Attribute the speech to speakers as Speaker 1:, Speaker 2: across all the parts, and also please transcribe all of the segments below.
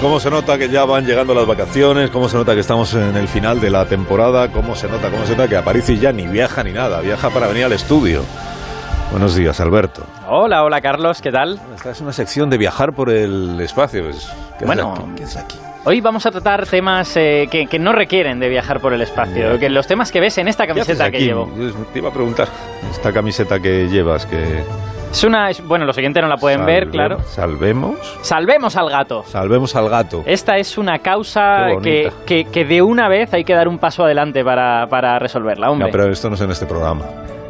Speaker 1: ¿Cómo se nota que ya van llegando las vacaciones? ¿Cómo se nota que estamos en el final de la temporada? ¿Cómo se nota, cómo se nota que Aparici ya ni viaja ni nada? Viaja para venir al estudio. Buenos días, Alberto.
Speaker 2: Hola, hola, Carlos, ¿qué tal?
Speaker 1: Esta es una sección de viajar por el espacio. Pues, ¿qué
Speaker 2: Bueno,
Speaker 1: haces aquí? ¿Qué haces aquí?
Speaker 2: Hoy vamos a tratar temas eh, que, que no requieren de viajar por el espacio, que los temas que ves en esta
Speaker 1: ¿Qué haces
Speaker 2: camiseta que llevo.
Speaker 1: Yo Te iba a preguntar. Esta camiseta que llevas, que...
Speaker 2: Es una, es- bueno, los siguientes no la pueden ver, claro.
Speaker 1: Salvemos.
Speaker 2: Salvemos al gato.
Speaker 1: Salvemos al gato.
Speaker 2: Esta es una causa que, que, que de una vez hay que dar un paso adelante para, para resolverla, hombre.
Speaker 1: No, pero esto no es en este programa.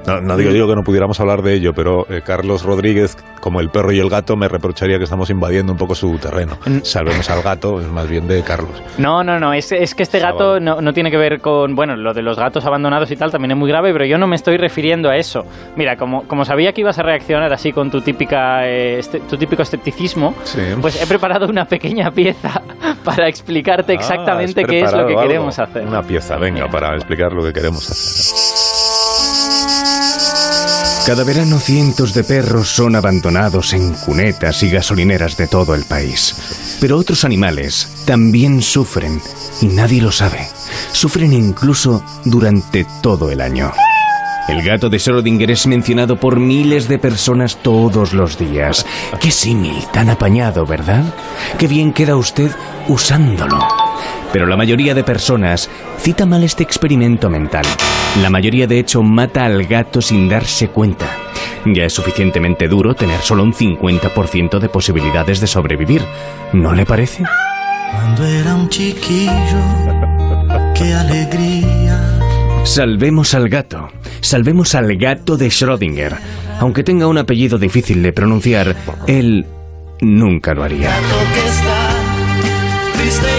Speaker 1: No, no digo, digo que no pudiéramos hablar de ello, pero eh, Carlos Rodríguez, como el perro y el gato, me reprocharía que estamos invadiendo un poco su terreno.
Speaker 2: Mm.
Speaker 1: Salvemos al gato, es más bien de Carlos.
Speaker 2: No, no, no, es, es que este gato no, no tiene que ver con, bueno, lo de los gatos abandonados y tal también es muy grave, pero yo no me estoy refiriendo a eso. Mira, como, como sabía que ibas a reaccionar así con tu típica, eh, este- tu típico escepticismo,
Speaker 1: Sí.
Speaker 2: pues he preparado una pequeña pieza para explicarte
Speaker 1: Ah,
Speaker 2: exactamente
Speaker 1: has
Speaker 2: qué es lo que
Speaker 1: algo.
Speaker 2: queremos hacer.
Speaker 1: Una pieza, venga,
Speaker 2: Mira.
Speaker 1: para explicar lo que queremos hacer.
Speaker 3: Cada verano cientos de perros son abandonados en cunetas y gasolineras de todo el país. Pero otros animales también sufren y nadie lo sabe. Sufren incluso durante todo el año. El gato de Schrödinger es mencionado por miles de personas todos los días. Qué símil tan apañado, ¿verdad? Qué bien queda usted usándolo. Pero la mayoría de personas cita mal este experimento mental. La mayoría de hecho mata al gato sin darse cuenta. Ya es suficientemente duro tener solo un 50% de posibilidades de sobrevivir. ¿No le parece?
Speaker 4: Cuando era un chiquillo, qué alegría.
Speaker 3: Salvemos al gato. Salvemos al gato de Schrödinger. Aunque tenga un apellido difícil de pronunciar, él nunca lo haría.
Speaker 4: Gato que está triste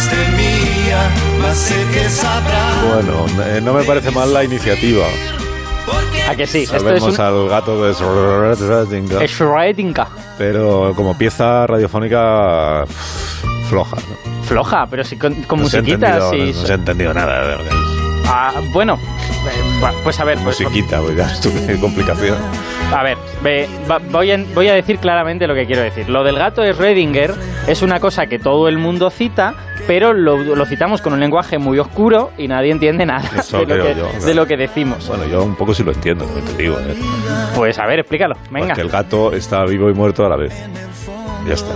Speaker 4: fuiste mía, mas sé que sabrá.
Speaker 1: Bueno, eh, no me parece mal la iniciativa.
Speaker 2: ¿A que sí? Esto es un...
Speaker 1: al gato de Schrödinger,
Speaker 2: Schrödinger.
Speaker 1: pero como pieza radiofónica pff, floja. ¿no?
Speaker 2: Floja, pero sí con, con
Speaker 1: No se
Speaker 2: musiquita,
Speaker 1: entendido-
Speaker 2: sí.
Speaker 1: No, se ha entendido nada. de verdad.
Speaker 2: Ah, bueno, eh, pues a ver, pues,
Speaker 1: Musiquita, pues qué complicación.
Speaker 2: A ver, voy, a, voy a decir claramente lo que quiero decir. Lo del gato de Schrödinger es una cosa que todo el mundo cita, pero lo, lo citamos con un lenguaje muy oscuro y nadie entiende nada de lo, que,
Speaker 1: yo,
Speaker 2: de
Speaker 1: claro.
Speaker 2: lo que decimos.
Speaker 1: Bueno, yo un poco sí lo entiendo, también te digo. ¿eh?
Speaker 2: Pues a ver, explícalo, venga.
Speaker 1: Porque el gato está vivo y muerto a la vez. Ya está.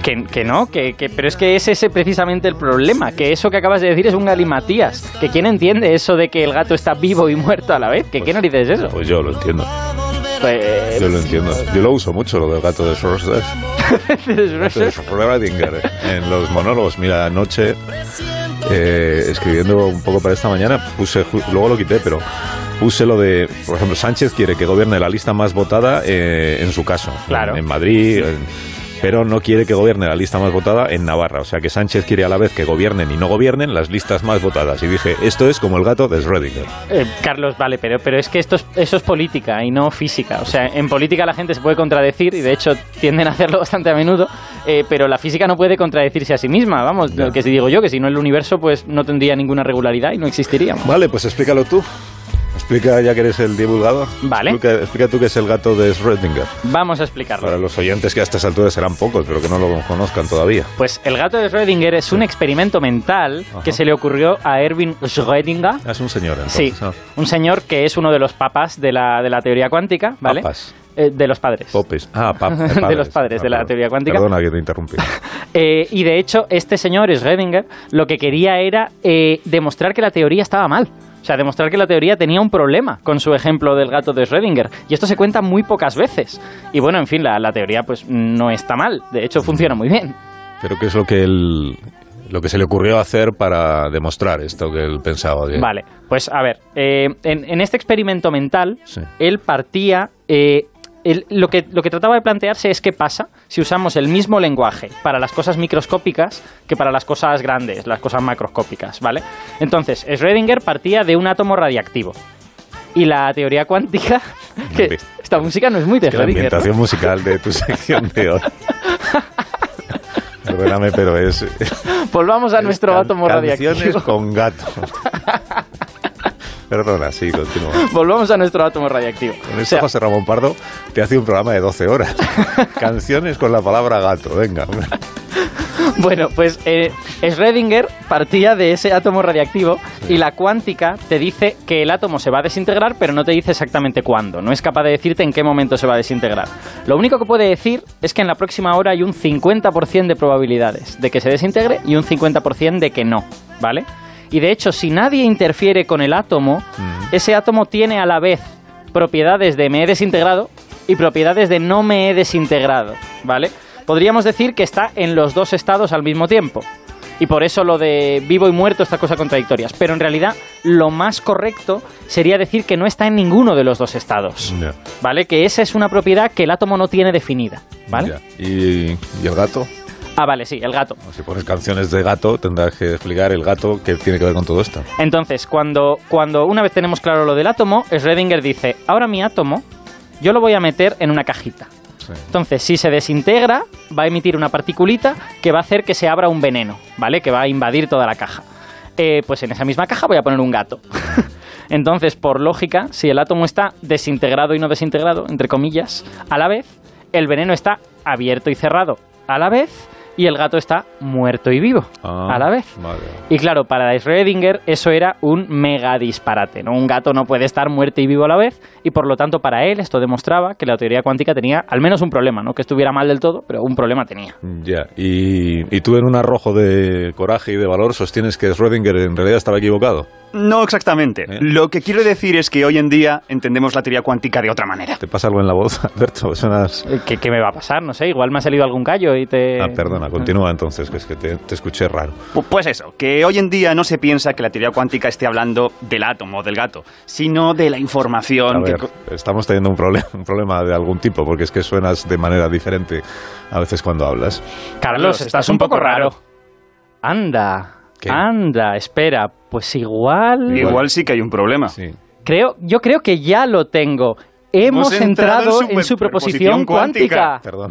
Speaker 2: Que, que no, que, que- pero es que es ese precisamente el problema, que eso que acabas de decir es un galimatías, que quién entiende eso de que el gato está vivo y muerto a la vez, que qué narices es eso.
Speaker 1: Pues yo lo entiendo.
Speaker 2: Pues-
Speaker 1: Yo lo entiendo. Yo lo uso mucho, lo del gato de Schrödinger. Gato de Schrödinger. En los monólogos, mira, anoche, eh, escribiendo un poco para esta mañana, puse, luego lo quité, pero puse lo de, por ejemplo, Sánchez quiere que gobierne la lista más votada eh, en su caso.
Speaker 2: Claro.
Speaker 1: En, en Madrid. en- pero no quiere que gobierne la lista más votada en Navarra. O sea que Sánchez quiere a la vez que gobiernen y no gobiernen las listas más votadas. Y dije, esto es como el gato de Schrödinger.
Speaker 2: Eh, Carlos, vale, pero, pero es que esto es, eso es política y no física. O sea, en política la gente se puede contradecir y de hecho tienden a hacerlo bastante a menudo, eh, pero la física no puede contradecirse a sí misma. Vamos,
Speaker 1: Ya.
Speaker 2: lo que si digo yo, que si no el universo pues no tendría ninguna regularidad y no existiríamos.
Speaker 1: Vale, pues explícalo tú. Explica ya que eres el divulgador.
Speaker 2: Vale.
Speaker 1: Explica, explica tú qué es el gato de Schrödinger.
Speaker 2: Vamos a explicarlo.
Speaker 1: Para los oyentes que a estas alturas serán pocos, pero que no lo conozcan todavía.
Speaker 2: Pues el gato de Schrödinger es un experimento mental
Speaker 1: Ajá.
Speaker 2: que se le ocurrió a Erwin Schrödinger.
Speaker 1: Ah, Es un señor,
Speaker 2: Sí,
Speaker 1: entonces. ¿no?
Speaker 2: un señor que es uno de los papas de la, de la teoría cuántica, ¿vale?
Speaker 1: Papas.
Speaker 2: Eh, de los padres.
Speaker 1: Popes. Ah, pap-
Speaker 2: De los padres de la
Speaker 1: perdón.
Speaker 2: teoría cuántica.
Speaker 1: Perdona que te interrumpí.
Speaker 2: Eh, y de hecho, este señor, Schrödinger, lo que quería era eh, demostrar que la teoría estaba mal. O sea, demostrar que la teoría tenía un problema con su ejemplo del gato de Schrödinger. Y esto se cuenta muy pocas veces. Y bueno, en fin, la, la teoría pues no está mal. De hecho, funciona muy bien.
Speaker 1: Pero ¿qué es lo que él, lo que se le ocurrió hacer para demostrar esto que él pensaba? que-
Speaker 2: Vale, pues a ver, eh, en, en este experimento mental,
Speaker 1: Sí.
Speaker 2: él partía... eh, él- lo, que, lo que trataba de plantearse es qué pasa si usamos el mismo lenguaje para las cosas microscópicas que para las cosas grandes, las cosas macroscópicas, ¿vale? Entonces, Schrödinger partía de un átomo radiactivo. Y la teoría cuántica... Que esta música no es muy de
Speaker 1: Que la
Speaker 2: Schrödinger, ¿no?
Speaker 1: ambientación musical de tu sección de hoy. Perdóname, pero es.
Speaker 2: Volvamos a nuestro átomo
Speaker 1: Canciones
Speaker 2: radiactivo.
Speaker 1: con gato. Perdona, sí, continúa.
Speaker 2: Volvamos a nuestro átomo radiactivo.
Speaker 1: Con esto José Ramón Pardo te hace un programa de 12 horas. Canciones con la palabra gato, venga.
Speaker 2: Bueno, pues eh, Schrödinger partía de ese átomo radiactivo y la cuántica te dice que el átomo se va a desintegrar, pero no te dice exactamente cuándo. No es capaz de decirte en qué momento se va a desintegrar. Lo único que puede decir es que en la próxima hora hay un 50% de probabilidades de que se desintegre y un 50% de que no, ¿vale? Y de hecho, si nadie interfiere con el átomo,
Speaker 1: Mm.
Speaker 2: ese átomo tiene a la vez propiedades de me he desintegrado y propiedades de no me he desintegrado, ¿vale? Podríamos decir que está en los dos estados al mismo tiempo. Y por eso lo de vivo y muerto, estas cosas contradictorias. Pero en realidad, lo más correcto sería decir que no está en ninguno de los dos estados. ¿Vale? Que esa es una propiedad que el átomo no tiene definida. ¿Vale?
Speaker 1: ¿Y, y el gato?
Speaker 2: Ah, vale, sí, el gato.
Speaker 1: Si pones canciones de gato, tendrás que explicar el gato que tiene que ver con todo esto.
Speaker 2: Entonces, cuando, cuando una vez tenemos claro lo del átomo, Schrödinger dice, ahora mi átomo, yo lo voy a meter en una cajita.
Speaker 1: Sí.
Speaker 2: Entonces, si se desintegra, va a emitir una particulita que va a hacer que se abra un veneno, ¿vale? Que va a invadir toda la caja. Eh, pues en esa misma caja voy a poner un gato. Entonces, por lógica, si el átomo está desintegrado y no desintegrado, entre comillas, a la vez, el veneno está abierto y cerrado a la vez, y el gato está muerto y vivo
Speaker 1: Ah,
Speaker 2: a la vez.
Speaker 1: Vale.
Speaker 2: Y claro, para Schrödinger eso era un mega disparate, ¿no? Un gato no puede estar muerto y vivo a la vez, y por lo tanto para él esto demostraba que la teoría cuántica tenía al menos un problema, ¿no? Que estuviera mal del todo, pero un problema tenía.
Speaker 1: Ya, y, y tú en un arrojo de coraje y de valor sostienes que Schrödinger en realidad estaba equivocado.
Speaker 5: No exactamente.
Speaker 1: ¿Eh?
Speaker 5: Lo que quiero decir es que hoy en día entendemos la teoría cuántica de otra manera.
Speaker 1: ¿Te pasa algo en la voz, Alberto? Suenas...
Speaker 2: Eh, ¿Qué, qué me va a pasar? No sé, igual me ha salido algún callo y te...
Speaker 1: Ah, perdona, continúa entonces, que es que te, te escuché raro.
Speaker 5: Pu- Pues eso, que hoy en día no se piensa que la teoría cuántica esté hablando del átomo o del gato, sino de la información
Speaker 1: ver, estamos teniendo un problema, un problema de algún tipo, porque es que suenas de manera diferente a veces cuando hablas.
Speaker 2: Carlos, estás un poco raro. Anda,
Speaker 1: ¿Qué?
Speaker 2: anda, espera, pues igual...
Speaker 5: Igual sí que hay un problema.
Speaker 1: Sí.
Speaker 2: Creo, yo creo que ya lo tengo. Hemos,
Speaker 5: Hemos entrado
Speaker 2: entrado
Speaker 5: en
Speaker 2: en
Speaker 5: superposición
Speaker 2: superposición
Speaker 5: cuántica.
Speaker 2: cuántica.
Speaker 1: Perdón.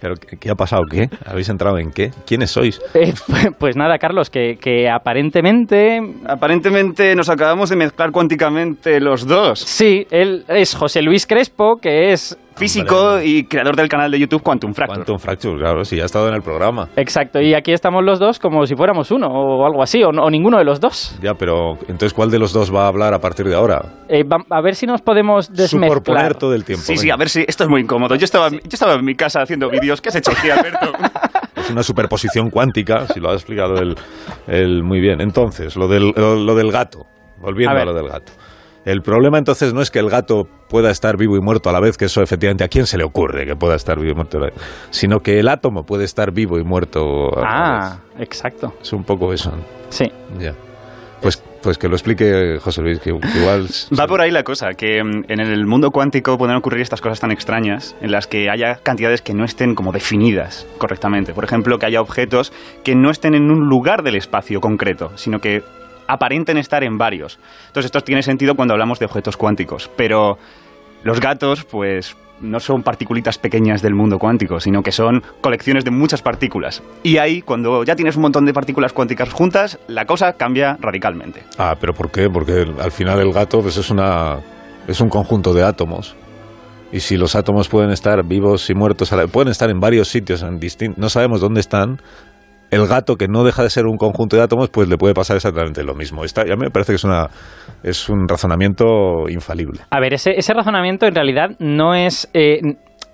Speaker 1: ¿Pero qué, qué ha pasado? ¿Qué? ¿Habéis entrado en qué? ¿Quiénes sois?
Speaker 2: Eh, pues nada, Carlos, que, que aparentemente...
Speaker 5: Aparentemente nos acabamos de mezclar cuánticamente los dos.
Speaker 2: Sí, él es José Luis Crespo, que es...
Speaker 5: Físico y creador del canal de YouTube Quantum Fracture.
Speaker 1: Quantum Fracture, claro, sí, ha estado en el programa.
Speaker 2: Exacto, y aquí estamos los dos como si fuéramos uno o algo así, o, no- o ninguno de los dos.
Speaker 1: Ya, pero entonces, ¿cuál de los dos va a hablar a partir de ahora?
Speaker 2: Eh, va- a ver si nos podemos
Speaker 1: Superponer
Speaker 2: desmezclar.
Speaker 1: todo el tiempo.
Speaker 5: Sí, sí, a ver si esto es muy incómodo. Yo estaba, yo estaba en mi casa haciendo vídeos. ¿Qué has hecho aquí, Alberto?
Speaker 1: Es una superposición cuántica, si lo ha explicado él, él muy bien. Entonces, lo del, lo, lo del gato, volviendo
Speaker 2: A
Speaker 1: a, lo del gato. El problema entonces no es que el gato pueda estar vivo y muerto a la vez, que eso efectivamente a quién se le ocurre que pueda estar vivo y muerto a la vez, sino que el átomo puede estar vivo y muerto a la
Speaker 2: Ah,
Speaker 1: vez.
Speaker 2: exacto.
Speaker 1: Es un poco eso.
Speaker 2: Sí.
Speaker 1: Ya. Pues, pues que lo explique José Luis, que, que igual...
Speaker 5: Va por ahí la cosa, que mm, en el mundo cuántico pueden ocurrir estas cosas tan extrañas en las que haya cantidades que no estén como definidas correctamente. Por ejemplo, que haya objetos que no estén en un lugar del espacio concreto, sino que aparenten estar en varios. Entonces esto tiene sentido cuando hablamos de objetos cuánticos, pero los gatos pues no son particulitas pequeñas del mundo cuántico, sino que son colecciones de muchas partículas. Y ahí, cuando ya tienes un montón de partículas cuánticas juntas, la cosa cambia radicalmente.
Speaker 1: Ah, pero ¿por qué? Porque al final el gato pues, es, un conjunto de átomos. Y si los átomos pueden estar vivos y muertos, pueden estar en varios sitios, en no sabemos dónde están, el gato que no deja de ser un conjunto de átomos, pues le puede pasar exactamente lo mismo. Esta, ya me parece que es, una, es un razonamiento infalible.
Speaker 2: A ver, ese, ese razonamiento en realidad no es... eh,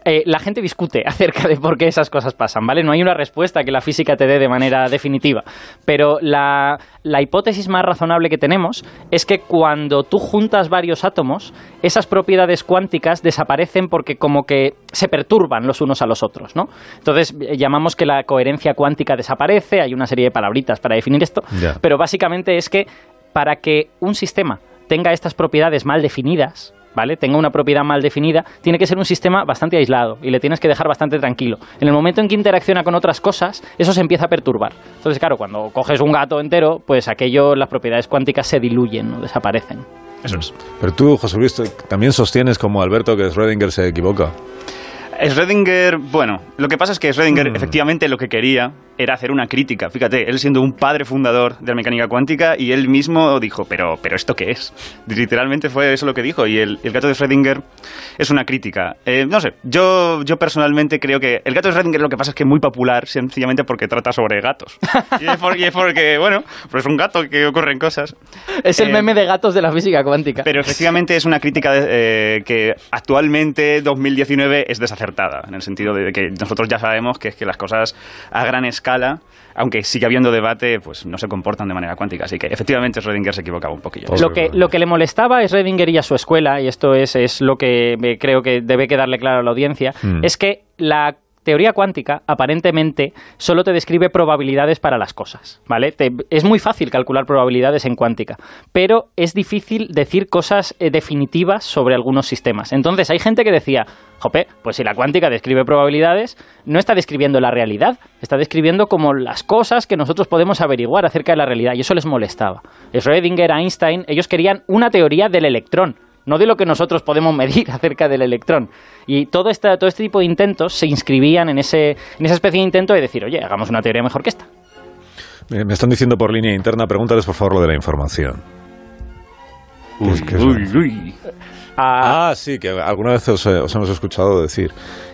Speaker 2: eh, la gente discute acerca de por qué esas cosas pasan, ¿vale? No hay una respuesta que la física te dé de manera definitiva. Pero la, la hipótesis más razonable que tenemos es que cuando tú juntas varios átomos, esas propiedades cuánticas desaparecen porque como que se perturban los unos a los otros, ¿no? Entonces eh, llamamos que la coherencia cuántica desaparece, hay una serie de palabritas para definir esto, pero básicamente es que para que un sistema tenga estas propiedades mal definidas, ¿vale? Tenga una propiedad mal definida, tiene que ser un sistema bastante aislado y le tienes que dejar bastante tranquilo. En el momento en que interacciona con otras cosas, eso se empieza a perturbar. Entonces, claro, cuando coges un gato entero, pues aquello, las propiedades cuánticas se diluyen, ¿no? desaparecen.
Speaker 5: Eso es.
Speaker 1: Pero tú, José Luis, también sostienes como Alberto que Schrödinger se equivoca.
Speaker 5: Schrödinger, bueno, lo que pasa es que Schrödinger
Speaker 1: Hmm.
Speaker 5: efectivamente lo que quería era hacer una crítica. Fíjate, él siendo un padre fundador de la mecánica cuántica y él mismo dijo, pero, pero ¿esto qué es? Literalmente fue eso lo que dijo y el, gato de Schrödinger es una crítica. Eh, no sé, yo, yo personalmente creo que el gato de Schrödinger lo que pasa es que es muy popular sencillamente porque trata sobre gatos. Y es, porque, bueno, pues es un gato que ocurren cosas.
Speaker 2: Es el eh, meme de gatos de la física cuántica.
Speaker 5: Pero efectivamente es una crítica eh, que actualmente, 2019, es desacertada, en el sentido de que nosotros ya sabemos que es que las cosas a gran escala aunque sigue habiendo debate, pues no se comportan de manera cuántica. Así que efectivamente Schrödinger se equivocaba un poquillo.
Speaker 2: Lo que, lo que le molestaba a Schrödinger y a su escuela, y esto es, es lo que creo que debe quedarle claro a la audiencia, mm. es que la teoría cuántica aparentemente solo te describe probabilidades para las cosas, ¿vale? es muy fácil calcular probabilidades en cuántica, pero es difícil decir cosas eh, definitivas sobre algunos sistemas. Entonces hay gente que decía, jope, pues si la cuántica describe probabilidades, no está describiendo la realidad, está describiendo como las cosas que nosotros podemos averiguar acerca de la realidad, y eso les molestaba. Schrödinger, Einstein, ellos querían una teoría del electrón, no de lo que nosotros podemos medir acerca del electrón. Y todo este, todo este tipo de intentos se inscribían en, ese, en esa especie de intento de decir, oye, hagamos una teoría mejor que esta.
Speaker 1: Me están diciendo por línea interna, pregúntales por favor lo de la información.
Speaker 5: Uy, uy, uy.
Speaker 1: Ah, sí, que alguna vez os, os, hemos escuchado decir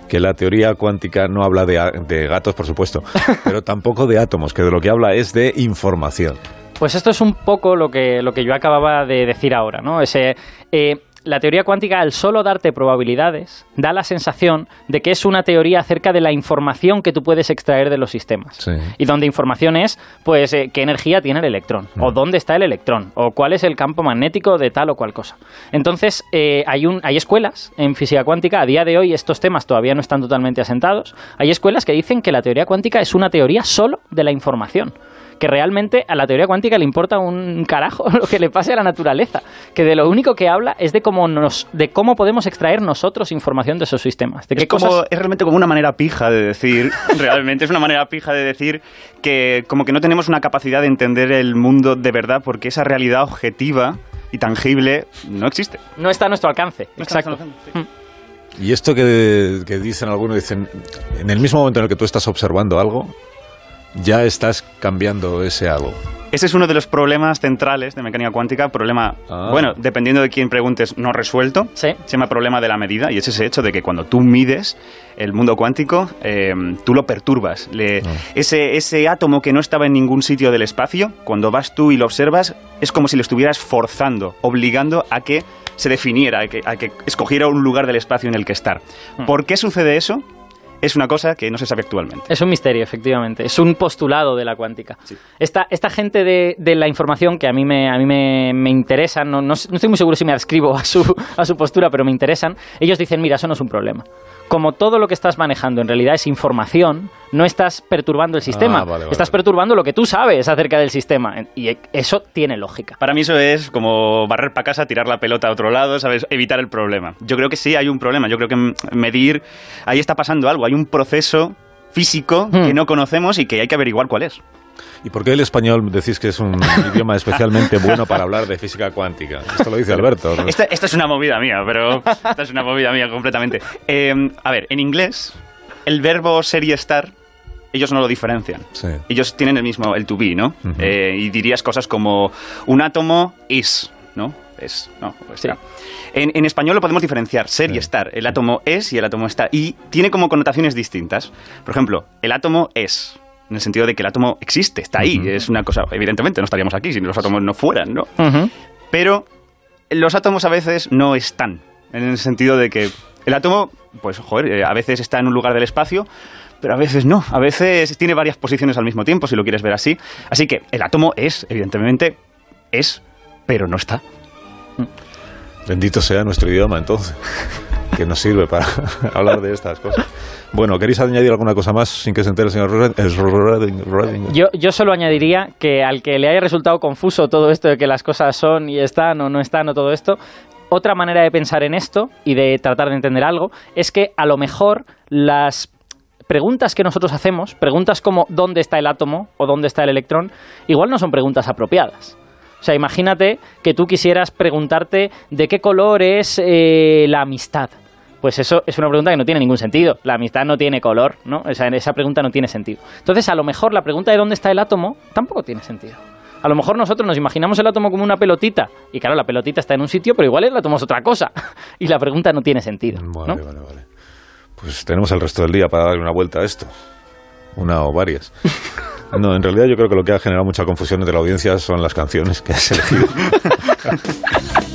Speaker 1: que la teoría cuántica no habla de, de gatos, por supuesto, pero tampoco de átomos, que de lo que habla es de información.
Speaker 2: Pues esto es un poco lo que, lo que yo acababa de decir ahora, ¿no? Ese, eh, la teoría cuántica, al solo darte probabilidades, da la sensación de que es una teoría acerca de la información que tú puedes extraer de los sistemas. Y donde información es, pues, eh, qué energía tiene el electrón, o mm. dónde está el electrón, o cuál es el campo magnético de tal o cual cosa. Entonces, eh, hay, un, hay escuelas en física cuántica, a día de hoy estos temas todavía no están totalmente asentados, hay escuelas que dicen que la teoría cuántica es una teoría solo de la información que realmente a la teoría cuántica le importa un carajo lo que le pase a la naturaleza, que de lo único que habla es de cómo nos de cómo podemos extraer nosotros información de esos sistemas. De
Speaker 5: es, como, es realmente como una manera pija de decir, realmente es una manera pija de decir que como que no tenemos una capacidad de entender el mundo de verdad porque esa realidad objetiva y tangible no existe.
Speaker 2: No está a nuestro alcance. Exacto.
Speaker 1: Y esto que, que, dicen algunos, dicen, en el mismo momento en el que tú estás observando algo, ya estás cambiando ese algo.
Speaker 5: Ese es uno de los problemas centrales de mecánica cuántica, problema, ah. bueno, dependiendo de quién preguntes, no resuelto, se llama problema de la medida, y es ese hecho de que cuando tú mides el mundo cuántico, eh, tú lo perturbas. Ah. ese, ese átomo que no estaba en ningún sitio del espacio, cuando vas tú y lo observas, es como si lo estuvieras forzando, obligando a que se definiera, a que, a que escogiera un lugar del espacio en el que estar. Hmm. ¿Por qué sucede eso? Es una cosa que no se sabe actualmente.
Speaker 2: Es un misterio, efectivamente. Es un postulado de la cuántica. Esta, esta gente de, de, la información que a mí me, a mí me, me interesan, no, no, estoy muy seguro si me adscribo a su, a su postura, pero me interesan, ellos dicen, mira, eso no es un problema como todo lo que estás manejando en realidad es información, no estás perturbando el sistema, ah, estás perturbando lo que tú sabes acerca del sistema. Y eso tiene lógica.
Speaker 5: Para mí eso es como barrer para casa, tirar la pelota a otro lado, ¿sabes? Evitar el problema. Yo creo que sí hay un problema, yo creo que medir, ahí está pasando algo, hay un proceso físico que hmm. no conocemos y que hay que averiguar cuál es.
Speaker 1: ¿Y por qué el español decís que es un idioma especialmente bueno para hablar de física cuántica? Esto lo dice Alberto.
Speaker 5: Esta, es una movida mía, pero esta es una movida mía completamente. Eh, a ver, en inglés, el verbo ser y estar ellos no lo diferencian. Ellos tienen el mismo, el to be, ¿no? Eh, y dirías cosas como un átomo is, ¿no? Es, no, pues en, en, español lo podemos diferenciar, ser y estar. El átomo es y el átomo está. Y tiene como connotaciones distintas. Por ejemplo, el átomo es en el sentido de que el átomo existe, está ahí, es una cosa, evidentemente no estaríamos aquí si los átomos no fueran, ¿no? Pero los átomos a veces no están, en el sentido de que el átomo, pues, joder, eh, a veces está en un lugar del espacio, pero a veces no, a veces tiene varias posiciones al mismo tiempo, si lo quieres ver así. Así que el átomo es, evidentemente, es, pero no está.
Speaker 1: Bendito sea nuestro idioma entonces, que nos sirve para hablar de estas cosas. Bueno, ¿queréis añadir alguna cosa más sin que se entere el señor Rodinger?
Speaker 2: Yo, yo solo añadiría que al que le haya resultado confuso todo esto de que las cosas son y están o no están o todo esto, otra manera de pensar en esto y de tratar de entender algo es que a lo mejor las preguntas que nosotros hacemos, preguntas como ¿dónde está el átomo o dónde está el electrón? Igual no son preguntas apropiadas. O sea, imagínate que tú quisieras preguntarte de qué color es eh, la amistad. Pues eso es una pregunta que no tiene ningún sentido. La amistad no tiene color, ¿no? O sea, esa pregunta no tiene sentido. Entonces, a lo mejor la pregunta de dónde está el átomo tampoco tiene sentido. A lo mejor nosotros nos imaginamos el átomo como una pelotita y claro, la pelotita está en un sitio, pero igual el átomo es otra cosa y la pregunta no tiene sentido.
Speaker 1: Vale, vale, vale. Pues tenemos el resto del día para darle una vuelta a esto. Una o varias. No, en realidad yo creo que lo que ha generado mucha confusión entre la audiencia son las canciones que has elegido.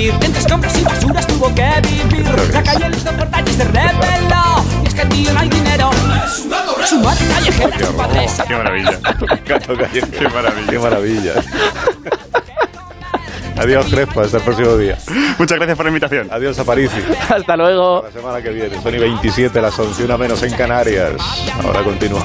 Speaker 1: Entre compras y basuras tuvo que vivir. La calle le hizo cortar y se rebeló. Y es que el tío no hay dinero. Su madre callejera, su padre. Qué maravilla. Gato callejero. Qué maravilla. Qué maravilla. Adiós, Crespa, hasta el próximo día.
Speaker 5: Muchas gracias por la invitación.
Speaker 1: Adiós, Aparici.
Speaker 2: Hasta luego.
Speaker 1: La semana que viene, Sony 27, las 11, una menos en Canarias. Ahora continuamos.